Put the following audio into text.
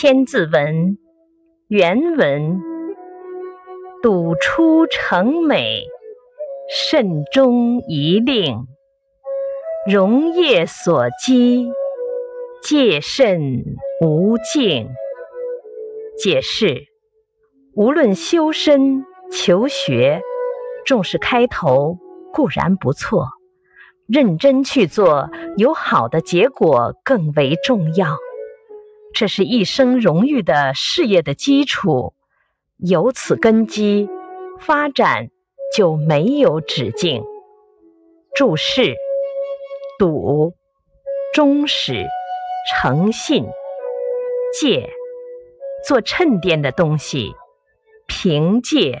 千字文原文：笃出成美，慎终一令。荣业所积，戒慎无尽。解释：无论修身、求学，重视开头固然不错，认真去做，有好的结果更为重要。这是一生荣誉的事业的基础，有此根基，发展就没有止境。注释：笃，忠实，诚信；戒，做衬垫的东西，凭借。